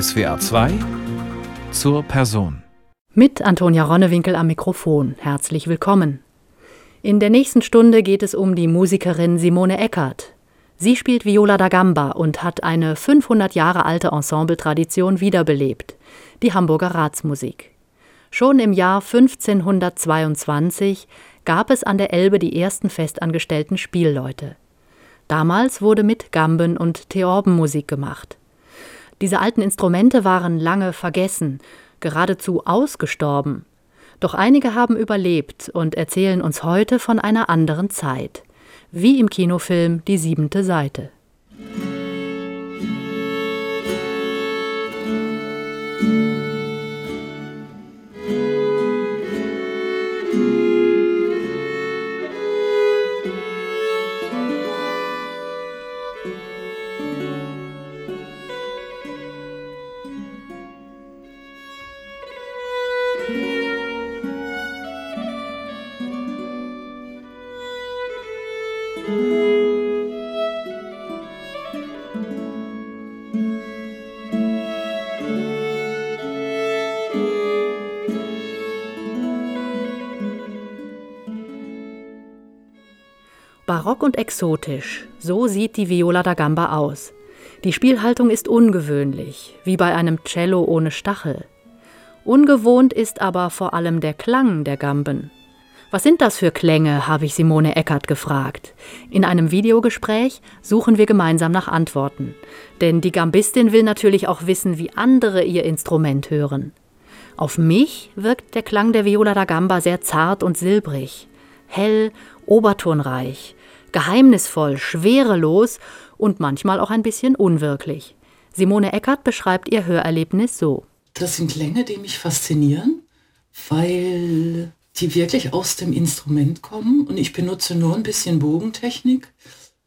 SWA 2 zur Person. Mit Antonia Ronnewinkel am Mikrofon. Herzlich willkommen. In der nächsten Stunde geht es um die Musikerin Simone Eckert. Sie spielt Viola da Gamba und hat eine 500 Jahre alte Ensembletradition wiederbelebt, die Hamburger Ratsmusik. Schon im Jahr 1522 gab es an der Elbe die ersten festangestellten Spielleute. Damals wurde mit Gamben und Theorbenmusik gemacht. Diese alten Instrumente waren lange vergessen, geradezu ausgestorben. Doch einige haben überlebt und erzählen uns heute von einer anderen Zeit, wie im Kinofilm Die siebente Seite. Barock und exotisch, so sieht die Viola da Gamba aus. Die Spielhaltung ist ungewöhnlich, wie bei einem Cello ohne Stachel. Ungewohnt ist aber vor allem der Klang der Gamben. Was sind das für Klänge, habe ich Simone Eckert gefragt. In einem Videogespräch suchen wir gemeinsam nach Antworten. Denn die Gambistin will natürlich auch wissen, wie andere ihr Instrument hören. Auf mich wirkt der Klang der Viola da Gamba sehr zart und silbrig, hell, obertonreich, geheimnisvoll, schwerelos und manchmal auch ein bisschen unwirklich. Simone Eckert beschreibt ihr Hörerlebnis so. Das sind Klänge, die mich faszinieren, weil die wirklich aus dem Instrument kommen und ich benutze nur ein bisschen Bogentechnik,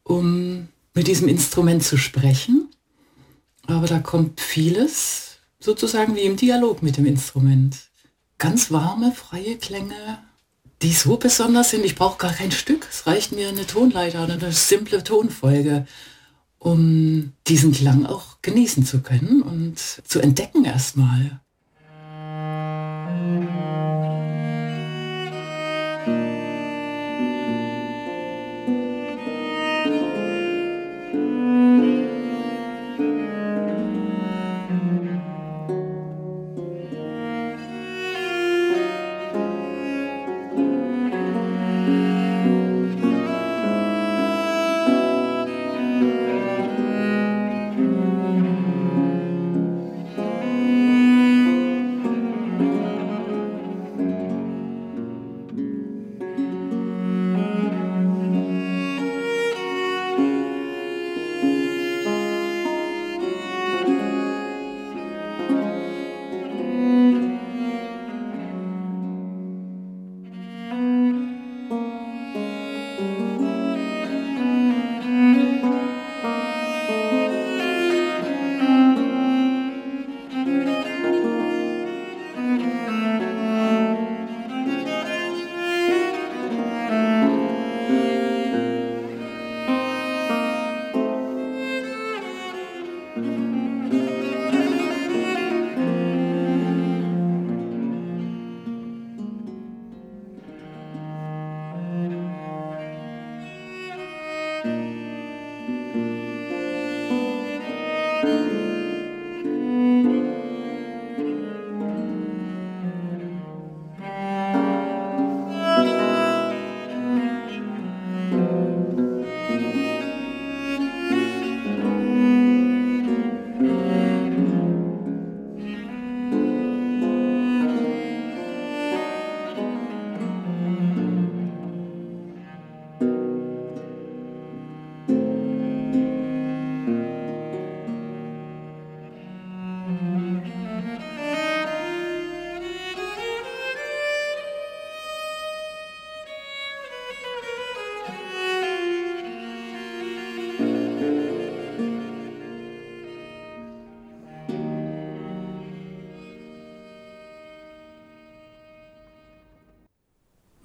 um mit diesem Instrument zu sprechen. Aber da kommt vieles sozusagen wie im Dialog mit dem Instrument. Ganz warme, freie Klänge, die so besonders sind. Ich brauche gar kein Stück. Es reicht mir eine Tonleiter oder eine simple Tonfolge, um diesen Klang auch genießen zu können und zu entdecken erstmal.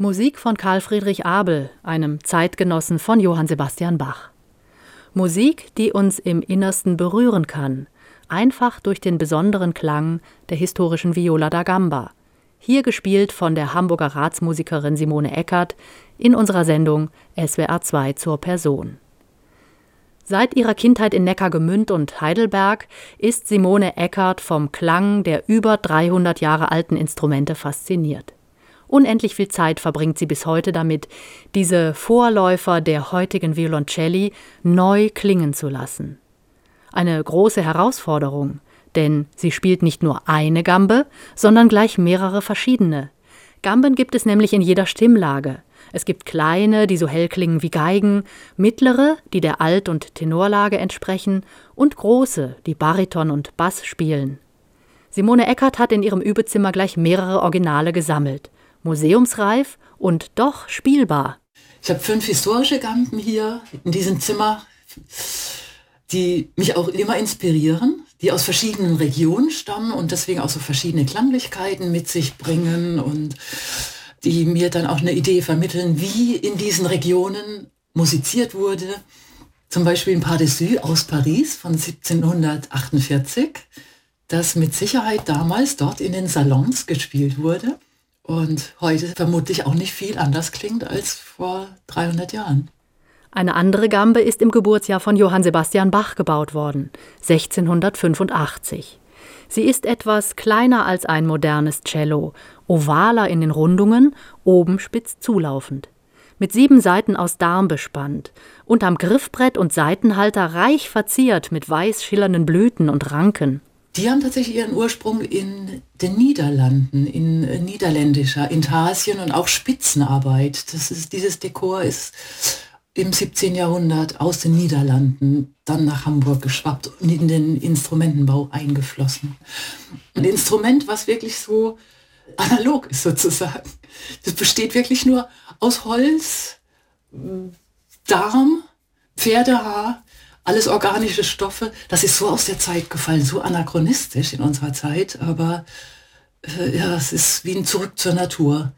Musik von Karl Friedrich Abel, einem Zeitgenossen von Johann Sebastian Bach. Musik, die uns im Innersten berühren kann, einfach durch den besonderen Klang der historischen Viola da Gamba. Hier gespielt von der Hamburger Ratsmusikerin Simone Eckert in unserer Sendung SWR 2 zur Person. Seit ihrer Kindheit in Neckargemünd und Heidelberg ist Simone Eckert vom Klang der über 300 Jahre alten Instrumente fasziniert. Unendlich viel Zeit verbringt sie bis heute damit, diese Vorläufer der heutigen Violoncelli neu klingen zu lassen. Eine große Herausforderung, denn sie spielt nicht nur eine Gambe, sondern gleich mehrere verschiedene. Gamben gibt es nämlich in jeder Stimmlage. Es gibt kleine, die so hell klingen wie Geigen, mittlere, die der Alt- und Tenorlage entsprechen, und große, die Bariton und Bass spielen. Simone Eckert hat in ihrem Übezimmer gleich mehrere Originale gesammelt. Museumsreif und doch spielbar. Ich habe fünf historische Gamben hier in diesem Zimmer, die mich auch immer inspirieren, die aus verschiedenen Regionen stammen und deswegen auch so verschiedene Klanglichkeiten mit sich bringen und die mir dann auch eine Idee vermitteln, wie in diesen Regionen musiziert wurde. Zum Beispiel ein Pas de aus Paris von 1748, das mit Sicherheit damals dort in den Salons gespielt wurde und heute vermutlich auch nicht viel anders klingt als vor 300 Jahren. Eine andere Gambe ist im Geburtsjahr von Johann Sebastian Bach gebaut worden, 1685. Sie ist etwas kleiner als ein modernes Cello, ovaler in den Rundungen, oben spitz zulaufend. Mit sieben Seiten aus Darm bespannt und am Griffbrett und Seitenhalter reich verziert mit weiß schillernden Blüten und Ranken. Die haben tatsächlich ihren Ursprung in den Niederlanden, in niederländischer Intarsien und auch Spitzenarbeit. Das ist, dieses Dekor ist im 17. Jahrhundert aus den Niederlanden dann nach Hamburg geschwappt und in den Instrumentenbau eingeflossen. Ein Instrument, was wirklich so analog ist sozusagen. Das besteht wirklich nur aus Holz, Darm, Pferdehaar, alles organische Stoffe. Das ist so aus der Zeit gefallen, so anachronistisch in unserer Zeit, aber äh, ja, es ist wie ein Zurück zur Natur.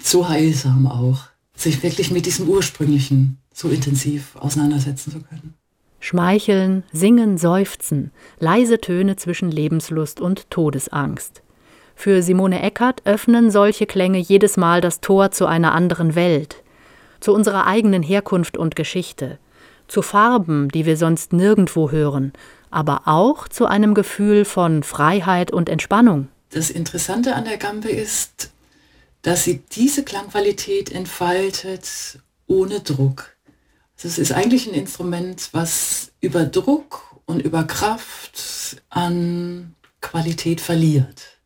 So heilsam auch sich wirklich mit diesem Ursprünglichen so intensiv auseinandersetzen zu können. Schmeicheln, singen, seufzen, leise Töne zwischen Lebenslust und Todesangst. Für Simone Eckert öffnen solche Klänge jedes Mal das Tor zu einer anderen Welt, zu unserer eigenen Herkunft und Geschichte, zu Farben, die wir sonst nirgendwo hören, aber auch zu einem Gefühl von Freiheit und Entspannung. Das Interessante an der Gambe ist, dass sie diese Klangqualität entfaltet ohne Druck. Also es ist eigentlich ein Instrument, was über Druck und über Kraft an Qualität verliert.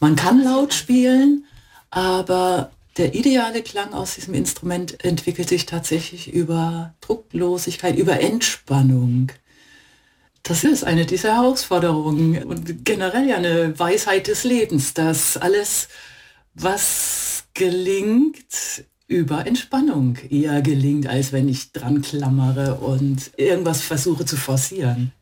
Man kann laut spielen, aber der ideale Klang aus diesem Instrument entwickelt sich tatsächlich über Drucklosigkeit, über Entspannung. Das ist eine dieser Herausforderungen und generell ja eine Weisheit des Lebens, dass alles was gelingt über Entspannung eher gelingt, als wenn ich dran klammere und irgendwas versuche zu forcieren.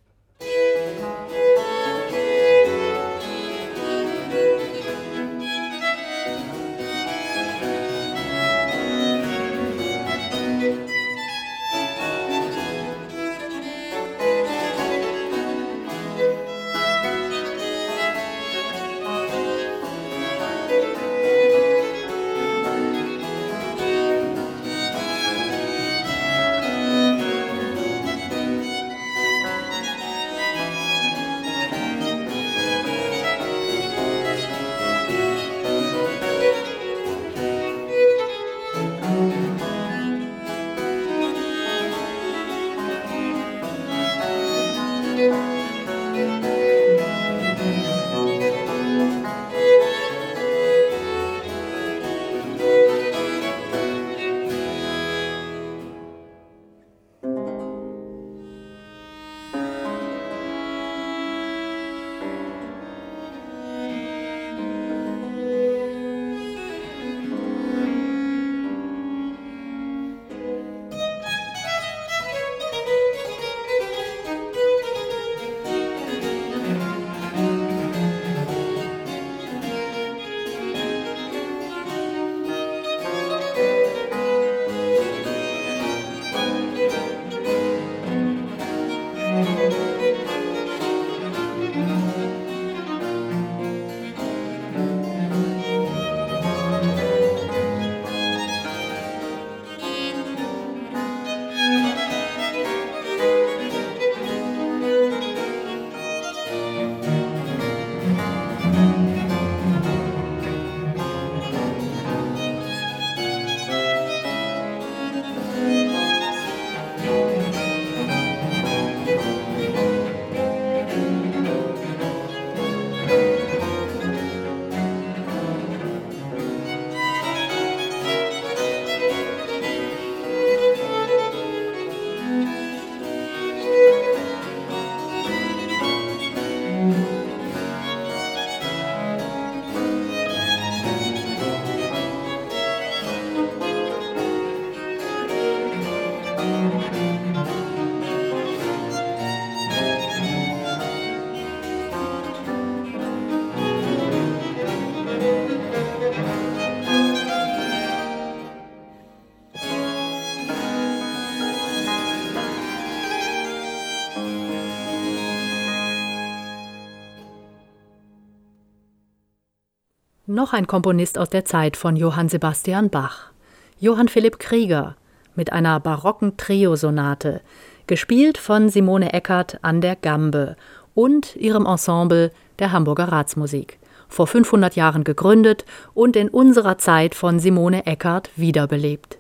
Noch ein Komponist aus der Zeit von Johann Sebastian Bach. Johann Philipp Krieger mit einer barocken Triosonate, gespielt von Simone Eckert an der Gambe und ihrem Ensemble der Hamburger Ratsmusik. Vor 500 Jahren gegründet und in unserer Zeit von Simone Eckert wiederbelebt.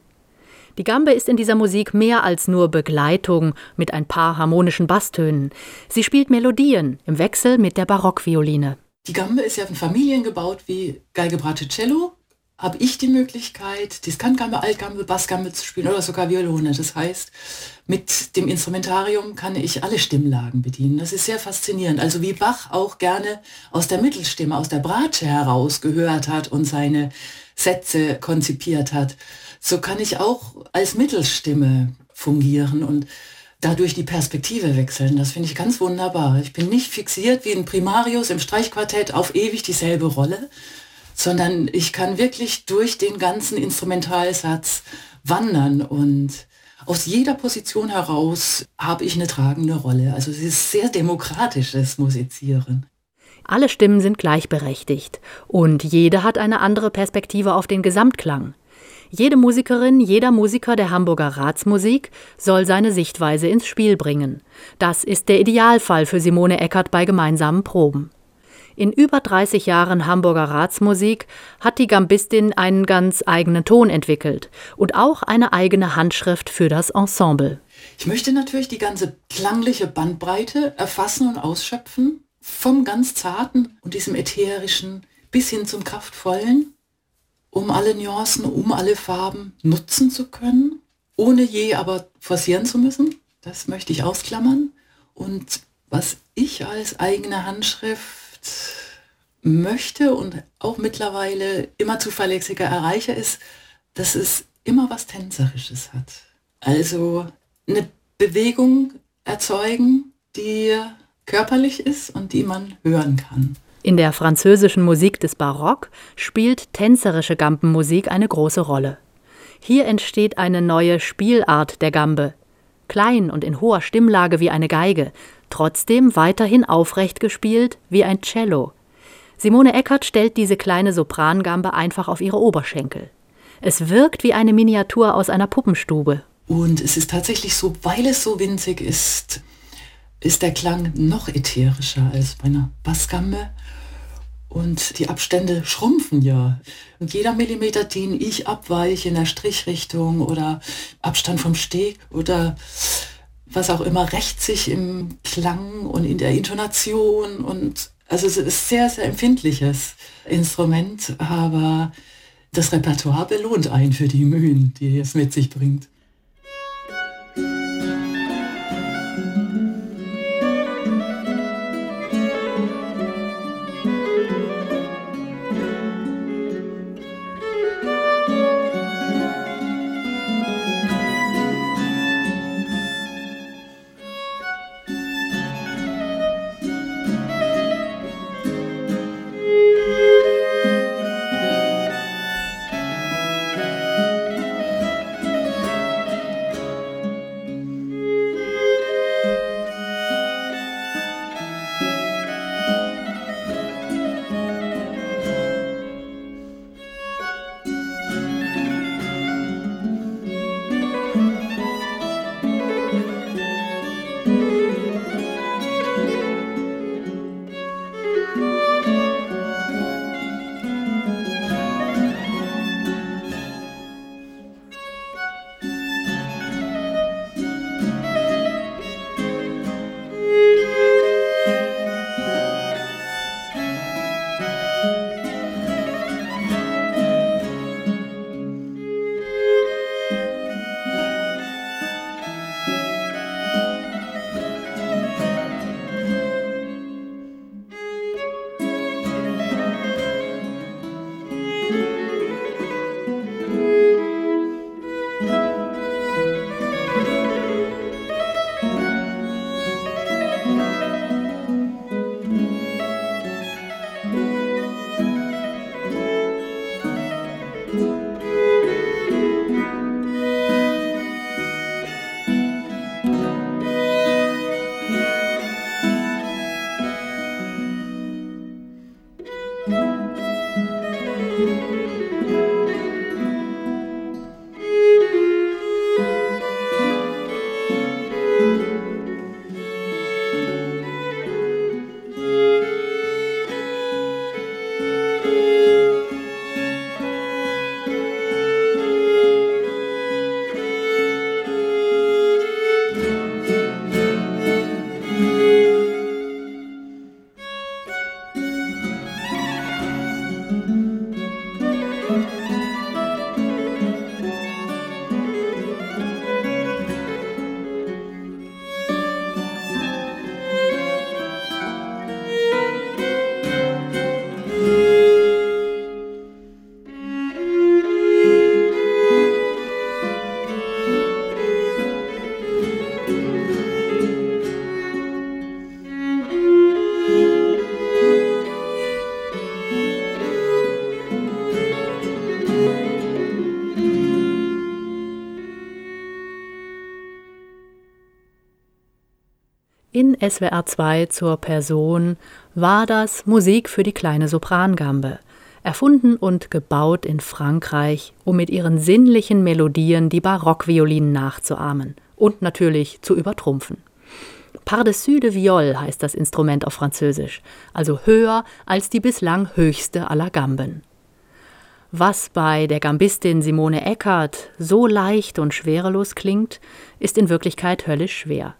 Die Gambe ist in dieser Musik mehr als nur Begleitung mit ein paar harmonischen Basstönen. Sie spielt Melodien im Wechsel mit der Barockvioline. Die Gambe ist ja in Familien gebaut wie Geige, Bratsche, Cello. Habe ich die Möglichkeit, Diskantgambe, Altgambe, Bassgambe zu spielen oder sogar Violone. Das heißt, mit dem Instrumentarium kann ich alle Stimmlagen bedienen. Das ist sehr faszinierend. Also wie Bach auch gerne aus der Mittelstimme, aus der Bratsche heraus gehört hat und seine Sätze konzipiert hat, so kann ich auch als Mittelstimme fungieren und dadurch die Perspektive wechseln. Das finde ich ganz wunderbar. Ich bin nicht fixiert wie ein Primarius im Streichquartett auf ewig dieselbe Rolle, sondern ich kann wirklich durch den ganzen Instrumentalsatz wandern und aus jeder Position heraus habe ich eine tragende Rolle. Also es ist sehr demokratisches Musizieren. Alle Stimmen sind gleichberechtigt und jede hat eine andere Perspektive auf den Gesamtklang. Jede Musikerin, jeder Musiker der Hamburger Ratsmusik soll seine Sichtweise ins Spiel bringen. Das ist der Idealfall für Simone Eckert bei gemeinsamen Proben. In über 30 Jahren Hamburger Ratsmusik hat die Gambistin einen ganz eigenen Ton entwickelt und auch eine eigene Handschrift für das Ensemble. Ich möchte natürlich die ganze klangliche Bandbreite erfassen und ausschöpfen, vom ganz zarten und diesem ätherischen bis hin zum kraftvollen um alle Nuancen, um alle Farben nutzen zu können, ohne je aber forcieren zu müssen. Das möchte ich ausklammern. Und was ich als eigene Handschrift möchte und auch mittlerweile immer zuverlässiger erreiche, ist, dass es immer was Tänzerisches hat. Also eine Bewegung erzeugen, die körperlich ist und die man hören kann. In der französischen Musik des Barock spielt tänzerische Gambenmusik eine große Rolle. Hier entsteht eine neue Spielart der Gambe. Klein und in hoher Stimmlage wie eine Geige, trotzdem weiterhin aufrecht gespielt wie ein Cello. Simone Eckert stellt diese kleine Soprangambe einfach auf ihre Oberschenkel. Es wirkt wie eine Miniatur aus einer Puppenstube. Und es ist tatsächlich so, weil es so winzig ist, ist der Klang noch ätherischer als bei einer Bassgambe. Und die Abstände schrumpfen ja. Und jeder Millimeter, den ich abweiche in der Strichrichtung oder Abstand vom Steg oder was auch immer, rächt sich im Klang und in der Intonation. Und also es ist sehr, sehr empfindliches Instrument, aber das Repertoire belohnt einen für die Mühen, die es mit sich bringt. SWR 2 zur Person war das Musik für die kleine Soprangambe, erfunden und gebaut in Frankreich, um mit ihren sinnlichen Melodien die Barockviolinen nachzuahmen und natürlich zu übertrumpfen. Par-dessus de Viol heißt das Instrument auf Französisch, also höher als die bislang höchste aller Gamben. Was bei der Gambistin Simone Eckert so leicht und schwerelos klingt, ist in Wirklichkeit höllisch schwer.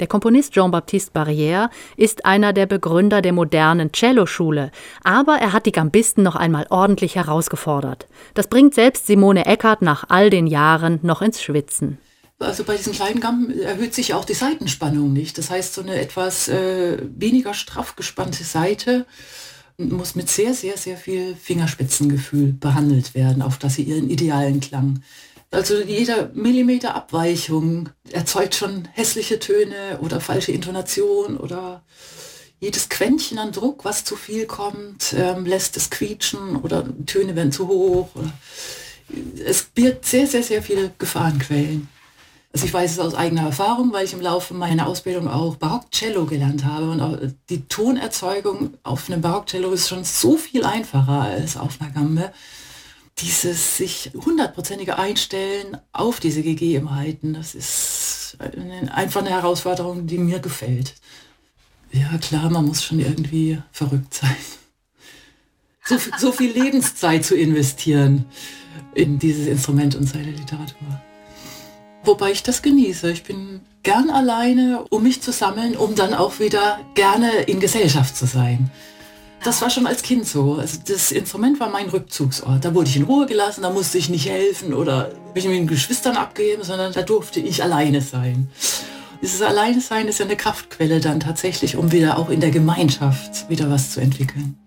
Der Komponist Jean-Baptiste Barrière ist einer der Begründer der modernen Celloschule, aber er hat die Gambisten noch einmal ordentlich herausgefordert. Das bringt selbst Simone Eckert nach all den Jahren noch ins Schwitzen. Also bei diesen kleinen Gamben erhöht sich auch die Seitenspannung nicht. Das heißt, so eine etwas äh, weniger straff gespannte Seite muss mit sehr, sehr, sehr viel Fingerspitzengefühl behandelt werden, auf dass sie ihren idealen Klang also jeder Millimeter Abweichung erzeugt schon hässliche Töne oder falsche Intonation oder jedes Quäntchen an Druck, was zu viel kommt, ähm, lässt es quietschen oder Töne werden zu hoch. es birgt sehr, sehr, sehr viele Gefahrenquellen. Also ich weiß es aus eigener Erfahrung, weil ich im Laufe meiner Ausbildung auch Barockcello gelernt habe und die Tonerzeugung auf einem Barockcello ist schon so viel einfacher als auf einer Gambe dieses sich hundertprozentige Einstellen auf diese Gegebenheiten, das ist einfach eine Herausforderung, die mir gefällt. Ja klar, man muss schon irgendwie verrückt sein. So, so viel Lebenszeit zu investieren in dieses Instrument und seine Literatur. Wobei ich das genieße. Ich bin gern alleine, um mich zu sammeln, um dann auch wieder gerne in Gesellschaft zu sein. Das war schon als Kind so. Also das Instrument war mein Rückzugsort. Da wurde ich in Ruhe gelassen, da musste ich nicht helfen oder mich mit den Geschwistern abgeben, sondern da durfte ich alleine sein. Dieses Alleine sein ist ja eine Kraftquelle dann tatsächlich, um wieder auch in der Gemeinschaft wieder was zu entwickeln.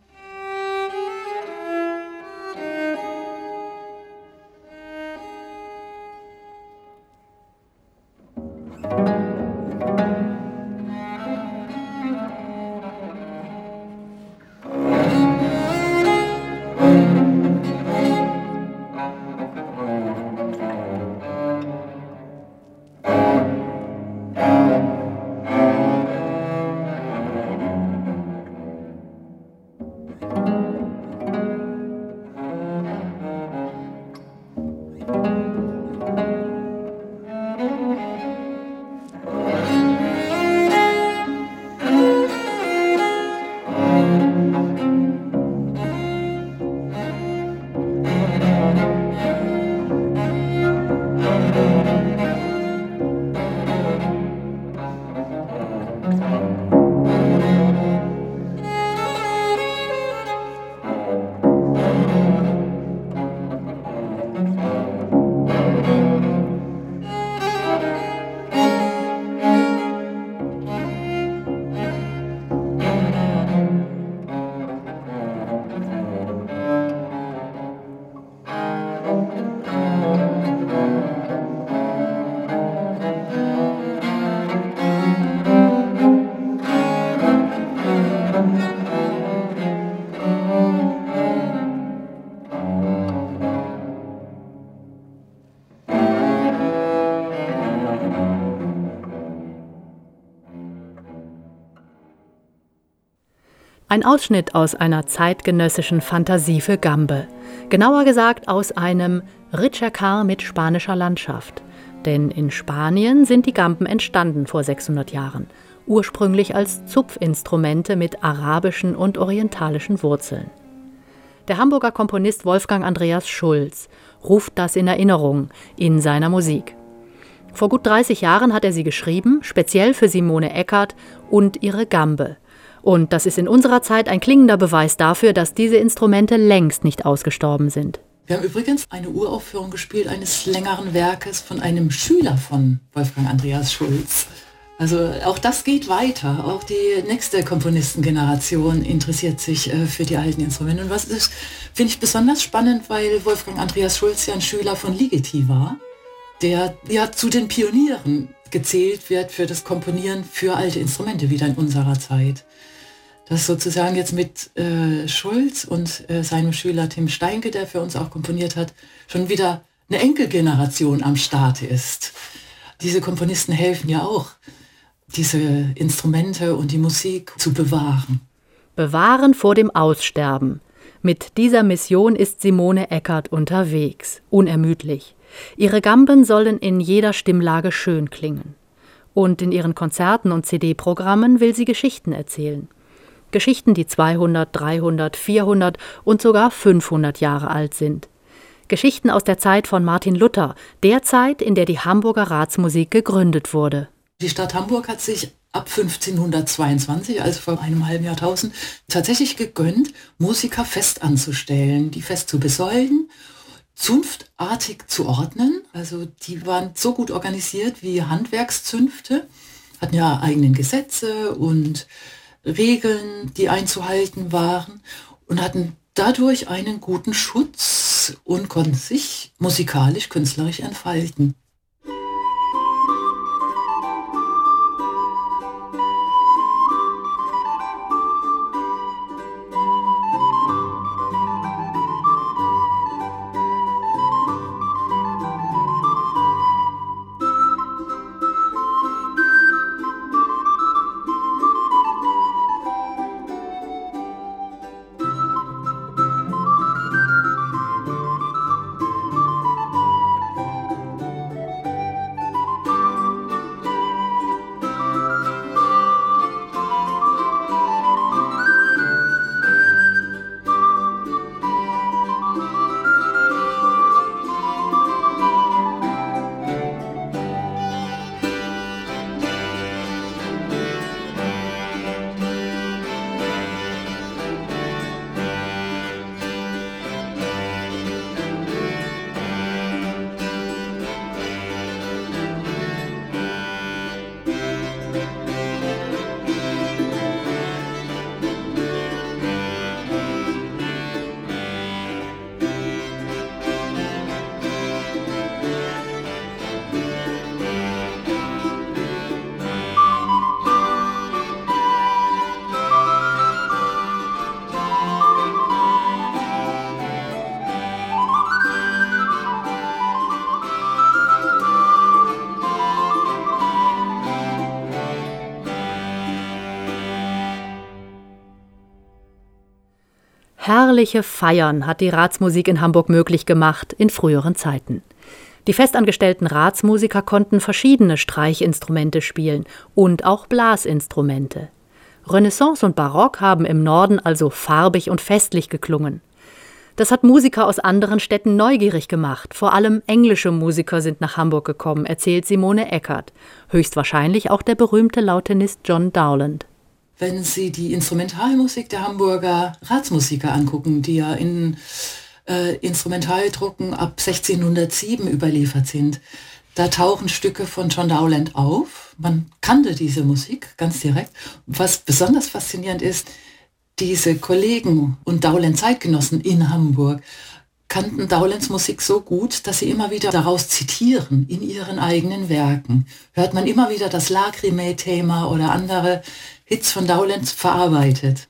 Ein Ausschnitt aus einer zeitgenössischen Fantasie für Gambe. Genauer gesagt aus einem Ricercar mit spanischer Landschaft. Denn in Spanien sind die Gamben entstanden vor 600 Jahren, ursprünglich als Zupfinstrumente mit arabischen und orientalischen Wurzeln. Der Hamburger Komponist Wolfgang Andreas Schulz ruft das in Erinnerung in seiner Musik. Vor gut 30 Jahren hat er sie geschrieben, speziell für Simone Eckert und ihre Gambe, und das ist in unserer Zeit ein klingender Beweis dafür, dass diese Instrumente längst nicht ausgestorben sind. Wir haben übrigens eine Uraufführung gespielt eines längeren Werkes von einem Schüler von Wolfgang Andreas Schulz. Also auch das geht weiter. Auch die nächste Komponistengeneration interessiert sich äh, für die alten Instrumente. Und was ist, finde ich besonders spannend, weil Wolfgang Andreas Schulz ja ein Schüler von Ligeti war, der ja zu den Pionieren gezählt wird für das Komponieren für alte Instrumente wieder in unserer Zeit dass sozusagen jetzt mit äh, Schulz und äh, seinem Schüler Tim Steinke, der für uns auch komponiert hat, schon wieder eine Enkelgeneration am Start ist. Diese Komponisten helfen ja auch, diese Instrumente und die Musik zu bewahren. Bewahren vor dem Aussterben. Mit dieser Mission ist Simone Eckert unterwegs, unermüdlich. Ihre Gamben sollen in jeder Stimmlage schön klingen. Und in ihren Konzerten und CD-Programmen will sie Geschichten erzählen. Geschichten, die 200, 300, 400 und sogar 500 Jahre alt sind. Geschichten aus der Zeit von Martin Luther, der Zeit, in der die Hamburger Ratsmusik gegründet wurde. Die Stadt Hamburg hat sich ab 1522, also vor einem halben Jahrtausend, tatsächlich gegönnt, Musiker fest anzustellen, die fest zu besäulen, zunftartig zu ordnen. Also die waren so gut organisiert wie Handwerkszünfte, hatten ja eigenen Gesetze und Regeln, die einzuhalten waren und hatten dadurch einen guten Schutz und konnten sich musikalisch, künstlerisch entfalten. Herrliche Feiern hat die Ratsmusik in Hamburg möglich gemacht in früheren Zeiten. Die festangestellten Ratsmusiker konnten verschiedene Streichinstrumente spielen und auch Blasinstrumente. Renaissance und Barock haben im Norden also farbig und festlich geklungen. Das hat Musiker aus anderen Städten neugierig gemacht. Vor allem englische Musiker sind nach Hamburg gekommen, erzählt Simone Eckert. Höchstwahrscheinlich auch der berühmte Lautenist John Dowland wenn Sie die Instrumentalmusik der Hamburger Ratsmusiker angucken, die ja in äh, Instrumentaldrucken ab 1607 überliefert sind, da tauchen Stücke von John Dowland auf. Man kannte diese Musik ganz direkt. Was besonders faszinierend ist, diese Kollegen und Dowland-Zeitgenossen in Hamburg kannten Dowlands Musik so gut, dass sie immer wieder daraus zitieren in ihren eigenen Werken. Hört man immer wieder das Lacrimae-Thema oder andere Hits von Dowlands verarbeitet.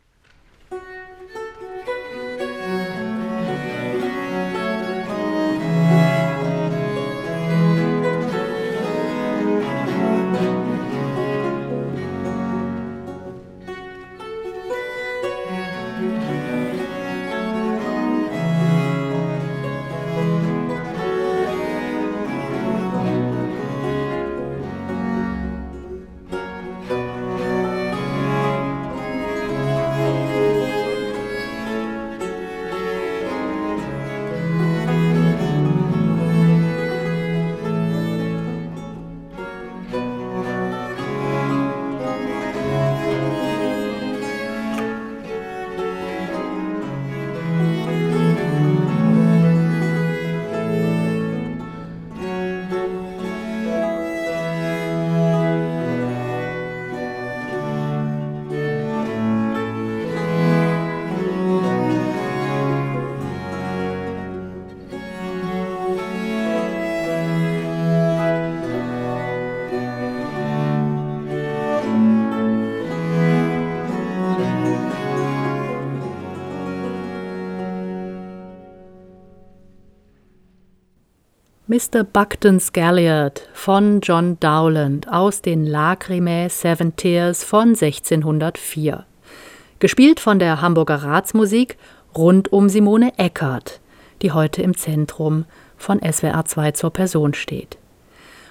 Mr. Buckton's Galliard von John Dowland aus den Lacrimae Seven Tears von 1604. Gespielt von der Hamburger Ratsmusik rund um Simone Eckert, die heute im Zentrum von SWR 2 zur Person steht.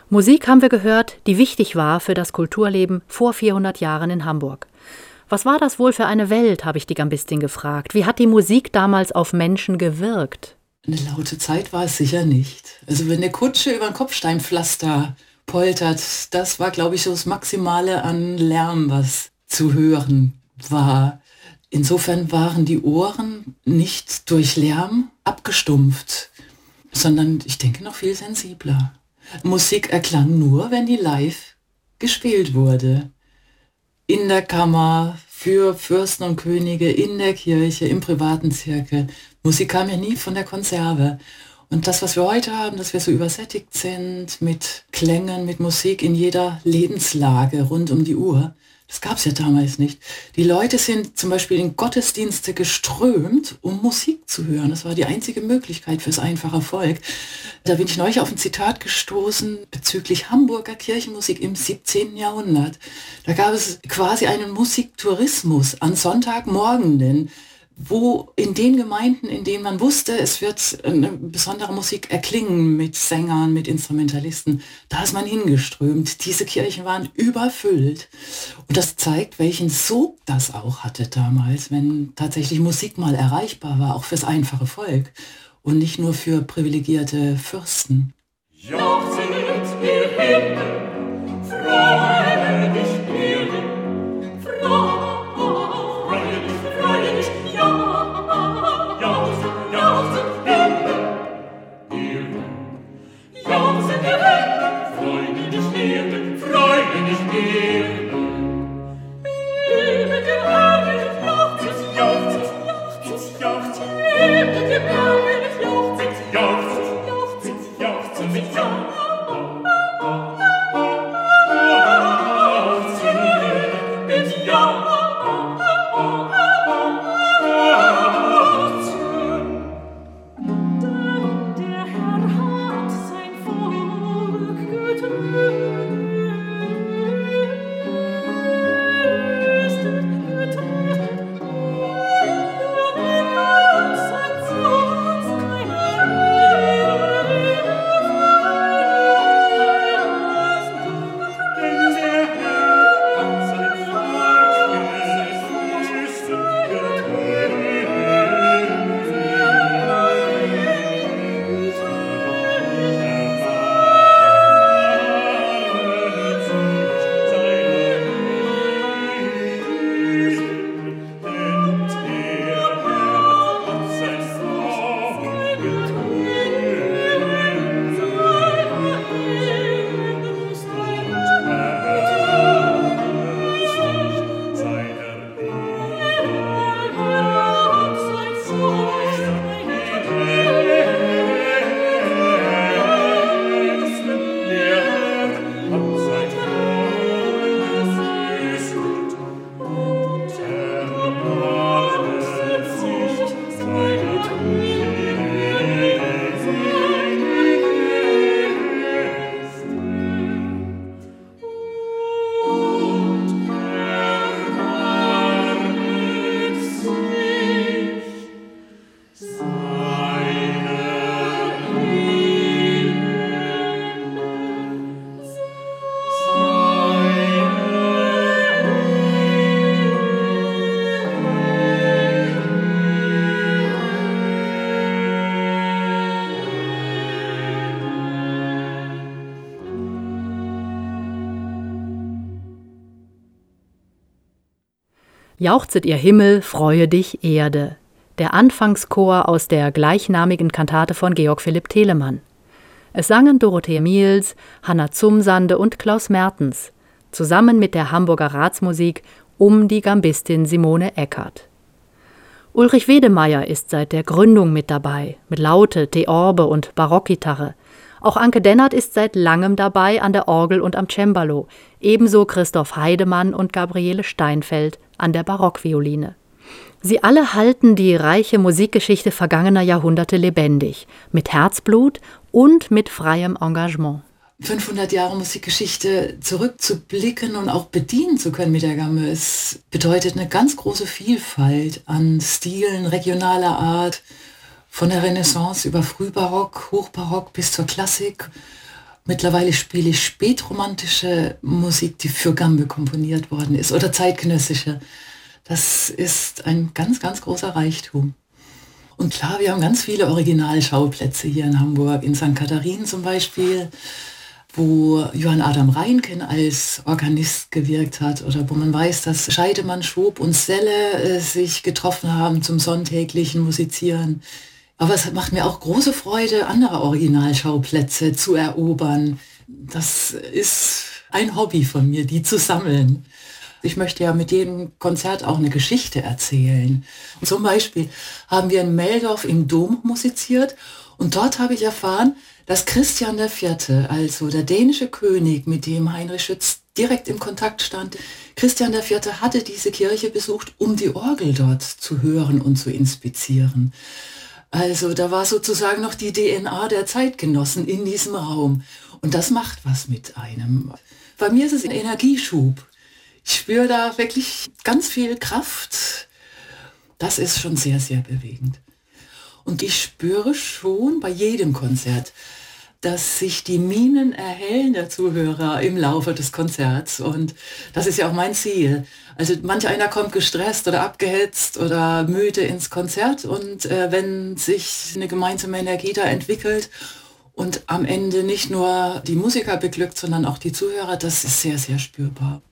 Musik haben wir gehört, die wichtig war für das Kulturleben vor 400 Jahren in Hamburg. Was war das wohl für eine Welt, habe ich die Gambistin gefragt. Wie hat die Musik damals auf Menschen gewirkt? Eine laute Zeit war es sicher nicht. Also wenn eine Kutsche über ein Kopfsteinpflaster poltert, das war, glaube ich, so das Maximale an Lärm, was zu hören war. Insofern waren die Ohren nicht durch Lärm abgestumpft, sondern ich denke noch viel sensibler. Musik erklang nur, wenn die live gespielt wurde. In der Kammer, für Fürsten und Könige, in der Kirche, im privaten Zirkel. Musik kam ja nie von der Konserve. Und das, was wir heute haben, dass wir so übersättigt sind mit Klängen, mit Musik in jeder Lebenslage rund um die Uhr, das gab es ja damals nicht. Die Leute sind zum Beispiel in Gottesdienste geströmt, um Musik zu hören. Das war die einzige Möglichkeit fürs einfache Volk. Da bin ich neulich auf ein Zitat gestoßen bezüglich Hamburger Kirchenmusik im 17. Jahrhundert. Da gab es quasi einen Musiktourismus an Sonntagmorgenden wo in den Gemeinden, in denen man wusste, es wird eine besondere Musik erklingen mit Sängern, mit Instrumentalisten, da ist man hingeströmt. Diese Kirchen waren überfüllt. Und das zeigt, welchen Sog das auch hatte damals, wenn tatsächlich Musik mal erreichbar war, auch fürs einfache Volk und nicht nur für privilegierte Fürsten. Jauchzet Jauchzet ihr Himmel, freue dich Erde. Der Anfangschor aus der gleichnamigen Kantate von Georg Philipp Telemann. Es sangen Dorothee Miels, Hanna Zumsande und Klaus Mertens, zusammen mit der Hamburger Ratsmusik um die Gambistin Simone Eckert. Ulrich Wedemeyer ist seit der Gründung mit dabei, mit Laute, Theorbe und Barockgitarre. Auch Anke Dennert ist seit langem dabei an der Orgel und am Cembalo, ebenso Christoph Heidemann und Gabriele Steinfeld an der Barockvioline. Sie alle halten die reiche Musikgeschichte vergangener Jahrhunderte lebendig, mit Herzblut und mit freiem Engagement. 500 Jahre Musikgeschichte zurückzublicken und auch bedienen zu können mit der Gamme, es bedeutet eine ganz große Vielfalt an Stilen regionaler Art, von der Renaissance über Frühbarock, Hochbarock bis zur Klassik. Mittlerweile spiele ich spätromantische Musik, die für Gambe komponiert worden ist oder zeitgenössische. Das ist ein ganz, ganz großer Reichtum. Und klar, wir haben ganz viele Originalschauplätze hier in Hamburg, in St. Katharinen zum Beispiel, wo Johann Adam Reinken als Organist gewirkt hat oder wo man weiß, dass Scheidemann, Schob und Selle äh, sich getroffen haben zum sonntäglichen Musizieren. Aber es macht mir auch große Freude, andere Originalschauplätze zu erobern. Das ist ein Hobby von mir, die zu sammeln. Ich möchte ja mit jedem Konzert auch eine Geschichte erzählen. Und zum Beispiel haben wir in Meldorf im Dom musiziert und dort habe ich erfahren, dass Christian IV., also der dänische König, mit dem Heinrich Schütz direkt im Kontakt stand, Christian IV. hatte diese Kirche besucht, um die Orgel dort zu hören und zu inspizieren. Also da war sozusagen noch die DNA der Zeitgenossen in diesem Raum. Und das macht was mit einem. Bei mir ist es ein Energieschub. Ich spüre da wirklich ganz viel Kraft. Das ist schon sehr, sehr bewegend. Und ich spüre schon bei jedem Konzert, dass sich die Minen erhellen der Zuhörer im Laufe des Konzerts. Und das ist ja auch mein Ziel. Also manch einer kommt gestresst oder abgehetzt oder müde ins Konzert und äh, wenn sich eine gemeinsame Energie da entwickelt und am Ende nicht nur die Musiker beglückt, sondern auch die Zuhörer, das ist sehr, sehr spürbar.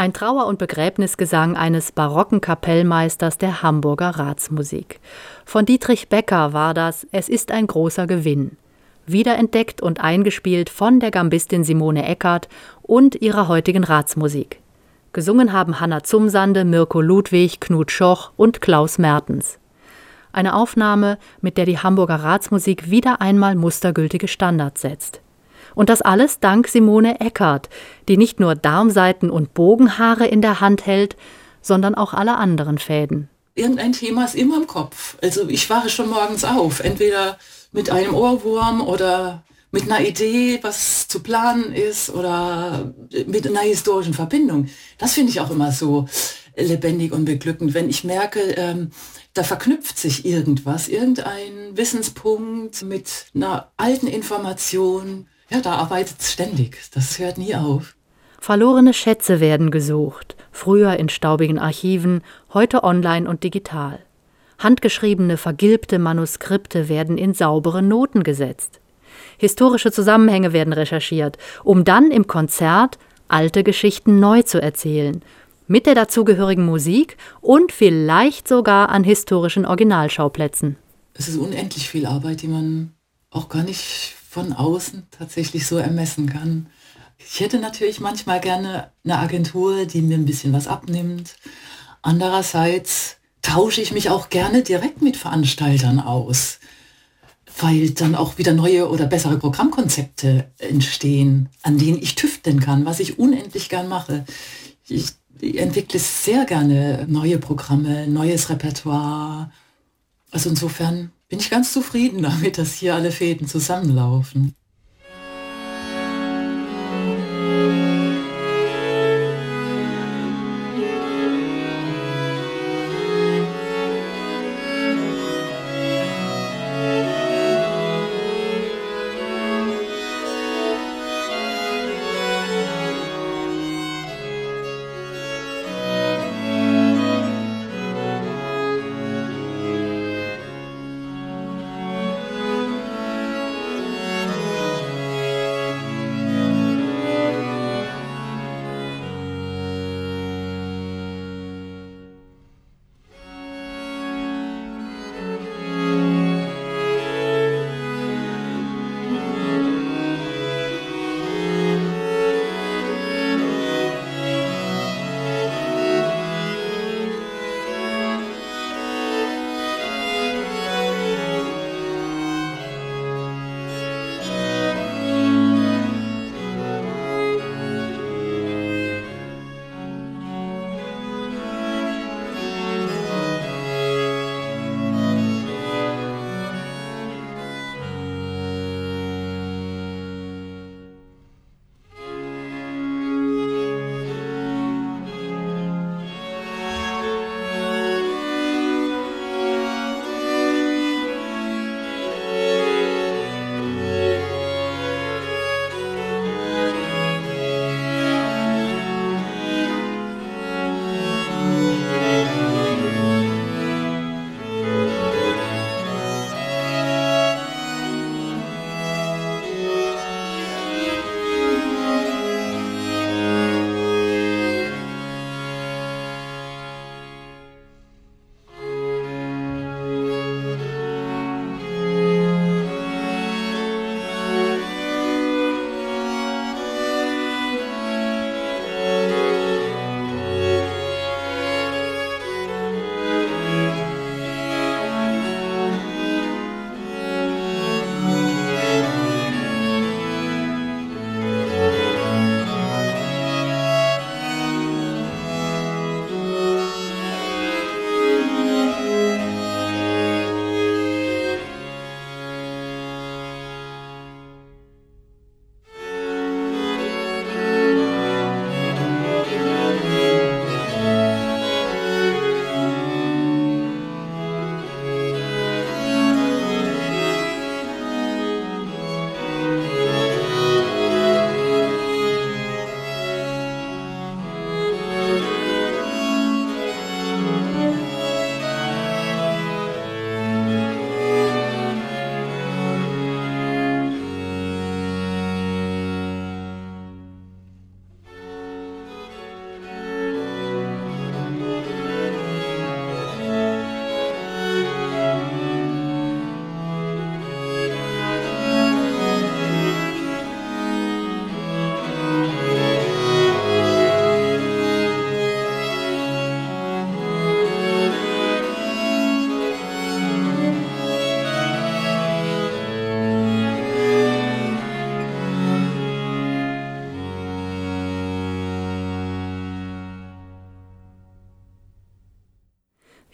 Ein Trauer- und Begräbnisgesang eines barocken Kapellmeisters der Hamburger Ratsmusik. Von Dietrich Becker war das Es ist ein großer Gewinn. Wiederentdeckt und eingespielt von der Gambistin Simone Eckert und ihrer heutigen Ratsmusik. Gesungen haben Hanna Zumsande, Mirko Ludwig, Knut Schoch und Klaus Mertens. Eine Aufnahme, mit der die Hamburger Ratsmusik wieder einmal mustergültige Standards setzt. Und das alles dank Simone Eckert, die nicht nur Darmseiten und Bogenhaare in der Hand hält, sondern auch alle anderen Fäden. Irgendein Thema ist immer im Kopf. Also ich wache schon morgens auf, entweder mit einem Ohrwurm oder mit einer Idee, was zu planen ist oder mit einer historischen Verbindung. Das finde ich auch immer so lebendig und beglückend, wenn ich merke, ähm, da verknüpft sich irgendwas, irgendein Wissenspunkt mit einer alten Information. Ja, da arbeitet es ständig. Das hört nie auf. Verlorene Schätze werden gesucht, früher in staubigen Archiven, heute online und digital. Handgeschriebene, vergilbte Manuskripte werden in saubere Noten gesetzt. Historische Zusammenhänge werden recherchiert, um dann im Konzert alte Geschichten neu zu erzählen, mit der dazugehörigen Musik und vielleicht sogar an historischen Originalschauplätzen. Es ist unendlich viel Arbeit, die man auch gar nicht von außen tatsächlich so ermessen kann. Ich hätte natürlich manchmal gerne eine Agentur, die mir ein bisschen was abnimmt. Andererseits tausche ich mich auch gerne direkt mit Veranstaltern aus, weil dann auch wieder neue oder bessere Programmkonzepte entstehen, an denen ich tüfteln kann, was ich unendlich gern mache. Ich, entwickle sehr gerne neue Programme, neues Repertoire. Also insofern bin ich ganz zufrieden damit, dass hier alle Fäden zusammenlaufen.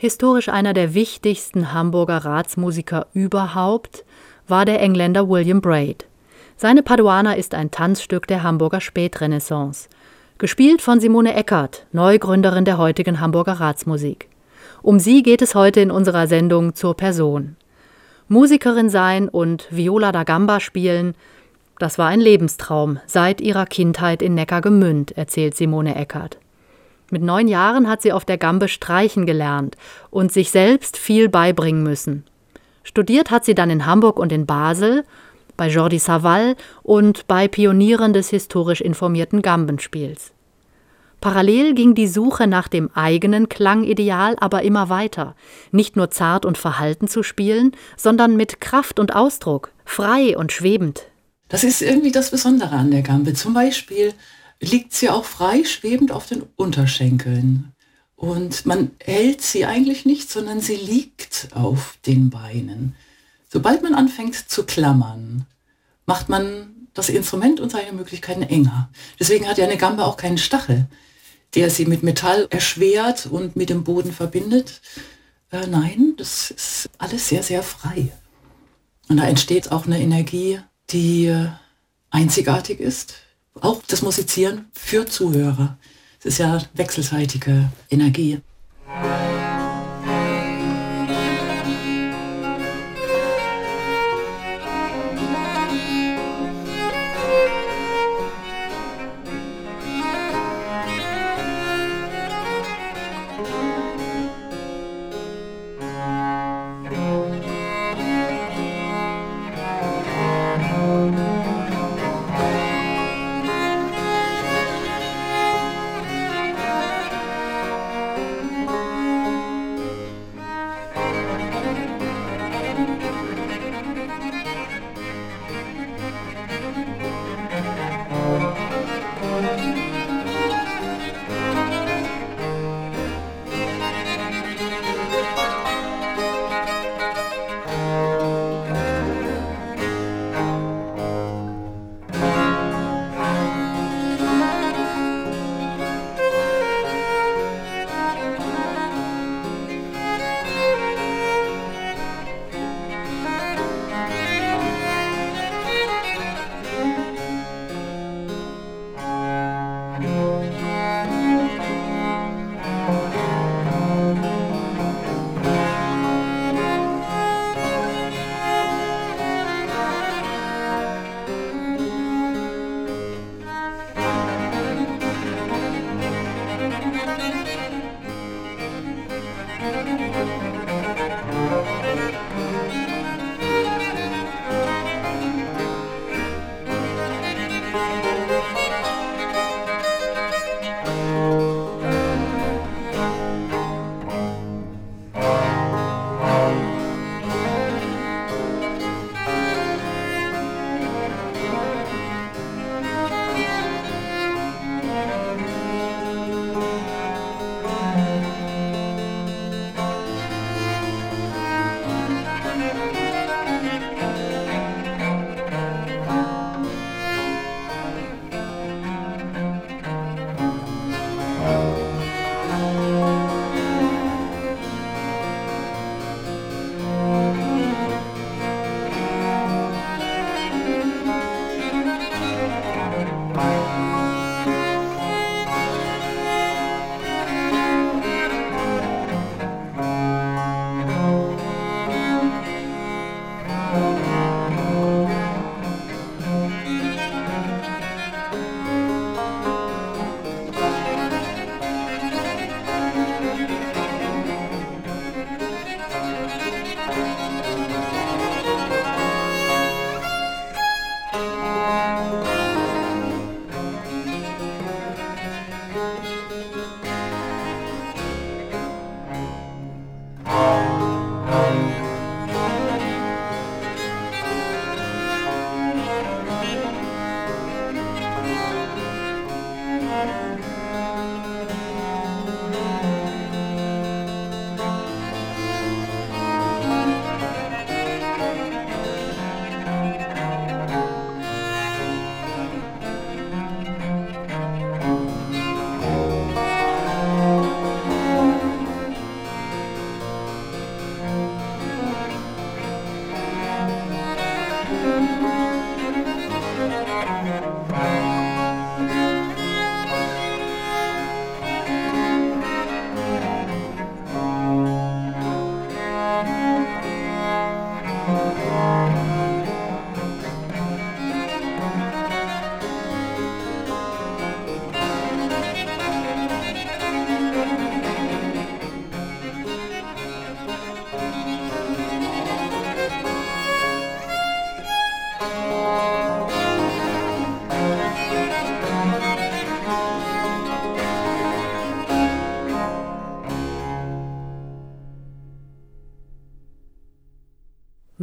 Historisch einer der wichtigsten Hamburger Ratsmusiker überhaupt war der Engländer William Braid. Seine Paduana ist ein Tanzstück der Hamburger Spätrenaissance, gespielt von Simone Eckert, Neugründerin der heutigen Hamburger Ratsmusik. Um sie geht es heute in unserer Sendung zur Person. Musikerin sein und Viola da Gamba spielen, das war ein Lebenstraum seit ihrer Kindheit in Neckargemünd, erzählt Simone Eckert. Mit neun Jahren hat sie auf der Gambe streichen gelernt und sich selbst viel beibringen müssen. Studiert hat sie dann in Hamburg und in Basel, bei Jordi Savall und bei Pionieren des historisch informierten Gambenspiels. Parallel ging die Suche nach dem eigenen Klangideal aber immer weiter, nicht nur zart und verhalten zu spielen, sondern mit Kraft und Ausdruck, frei und schwebend. Das ist irgendwie das Besondere an der Gambe. Zum Beispiel liegt sie auch frei schwebend auf den Unterschenkeln. Und man hält sie eigentlich nicht, sondern sie liegt auf den Beinen. Sobald man anfängt zu klammern, macht man das Instrument und seine Möglichkeiten enger. Deswegen hat ja eine Gambe auch keinen Stachel, der sie mit Metall erschwert und mit dem Boden verbindet. Äh, nein, das ist alles sehr, sehr frei. Und da entsteht auch eine Energie, die äh, einzigartig ist, auch das Musizieren für Zuhörer. Es ist ja wechselseitige Energie.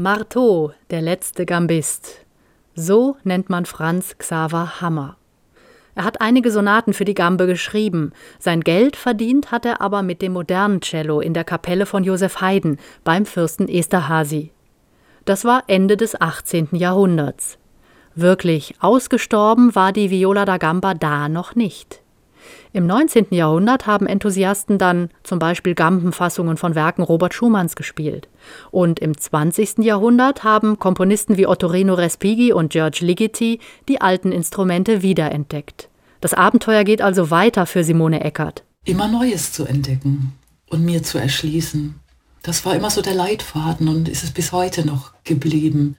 Marteau, der letzte Gambist. So nennt man Franz Xaver Hammer. Er hat einige Sonaten für die Gambe geschrieben. Sein Geld verdient hat er aber mit dem modernen Cello in der Kapelle von Josef Haydn beim Fürsten Esterhazy. Das war Ende des 18. Jahrhunderts. Wirklich ausgestorben war die Viola da Gamba da noch nicht. Im 19. Jahrhundert haben Enthusiasten dann zum Beispiel Gambenfassungen von Werken Robert Schumanns gespielt. Und im 20. Jahrhundert haben Komponisten wie Ottorino Respighi und George Ligeti die alten Instrumente wiederentdeckt. Das Abenteuer geht also weiter für Simone Eckert. Immer Neues zu entdecken und mir zu erschließen. Das war immer so der Leitfaden und ist es bis heute noch geblieben.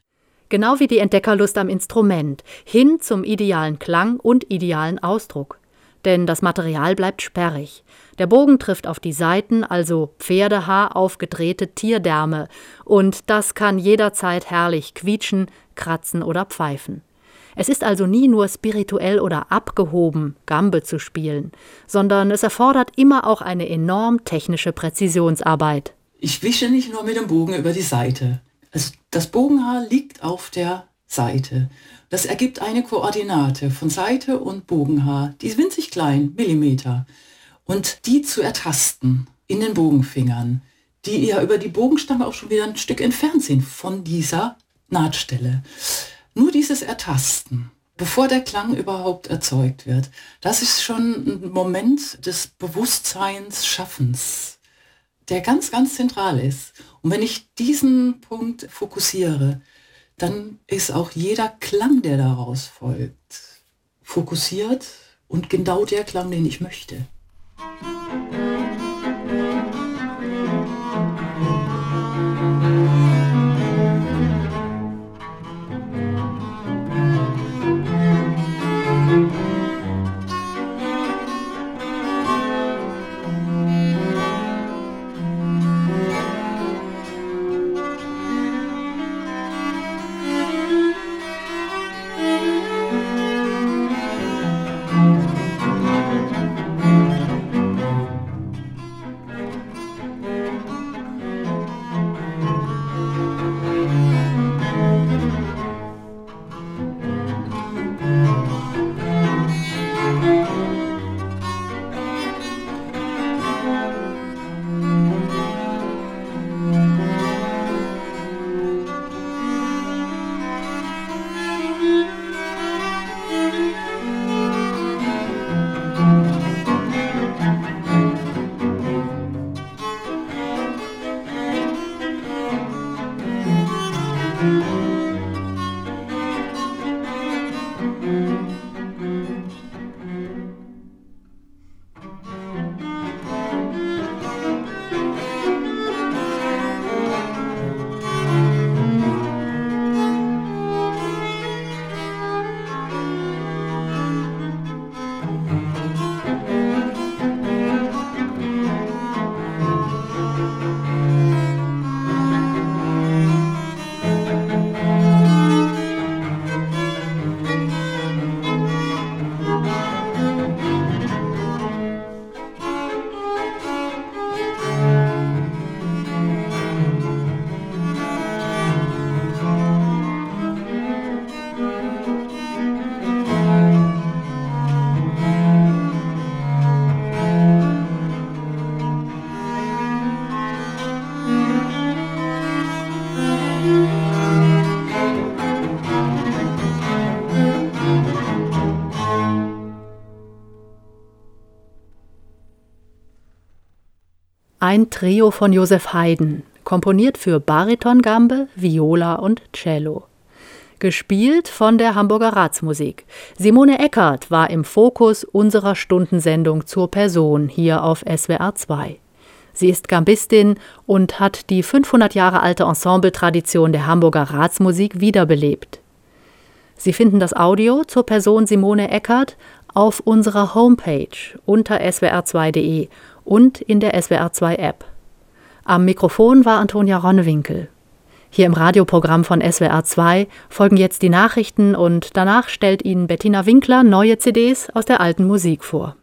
Genau wie die Entdeckerlust am Instrument, hin zum idealen Klang und idealen Ausdruck denn das Material bleibt sperrig. Der Bogen trifft auf die Seiten, also Pferdehaar aufgedrehte Tierdärme, und das kann jederzeit herrlich quietschen, kratzen oder pfeifen. Es ist also nie nur spirituell oder abgehoben, Gambe zu spielen, sondern es erfordert immer auch eine enorm technische Präzisionsarbeit. Ich wische nicht nur mit dem Bogen über die Seite. Also das Bogenhaar liegt auf der Seite. Das ergibt eine Koordinate von Seite und Bogenhaar. Die ist winzig klein, Millimeter. Und die zu ertasten in den Bogenfingern, die ja über die Bogenstange auch schon wieder ein Stück entfernt sind von dieser Nahtstelle. Nur dieses Ertasten, bevor der Klang überhaupt erzeugt wird, das ist schon ein Moment des Bewusstseins Schaffens, der ganz, ganz zentral ist. Und wenn ich diesen Punkt fokussiere, dann ist auch jeder Klang, der daraus folgt, fokussiert und genau der Klang, den ich möchte. Ein Trio von Josef Haydn, komponiert für Baritongambe, Viola und Cello. Gespielt von der Hamburger Ratsmusik. Simone Eckert war im Fokus unserer Stundensendung zur Person hier auf SWR 2. Sie ist Gambistin und hat die 500 Jahre alte Ensembletradition der Hamburger Ratsmusik wiederbelebt. Sie finden das Audio zur Person Simone Eckert auf unserer Homepage unter swr2.de und in der SWR2 App. Am Mikrofon war Antonia Ronnewinkel. Hier im Radioprogramm von SWR 2 folgen jetzt die Nachrichten und danach stellt Ihnen Bettina Winkler neue CDs aus der alten Musik vor.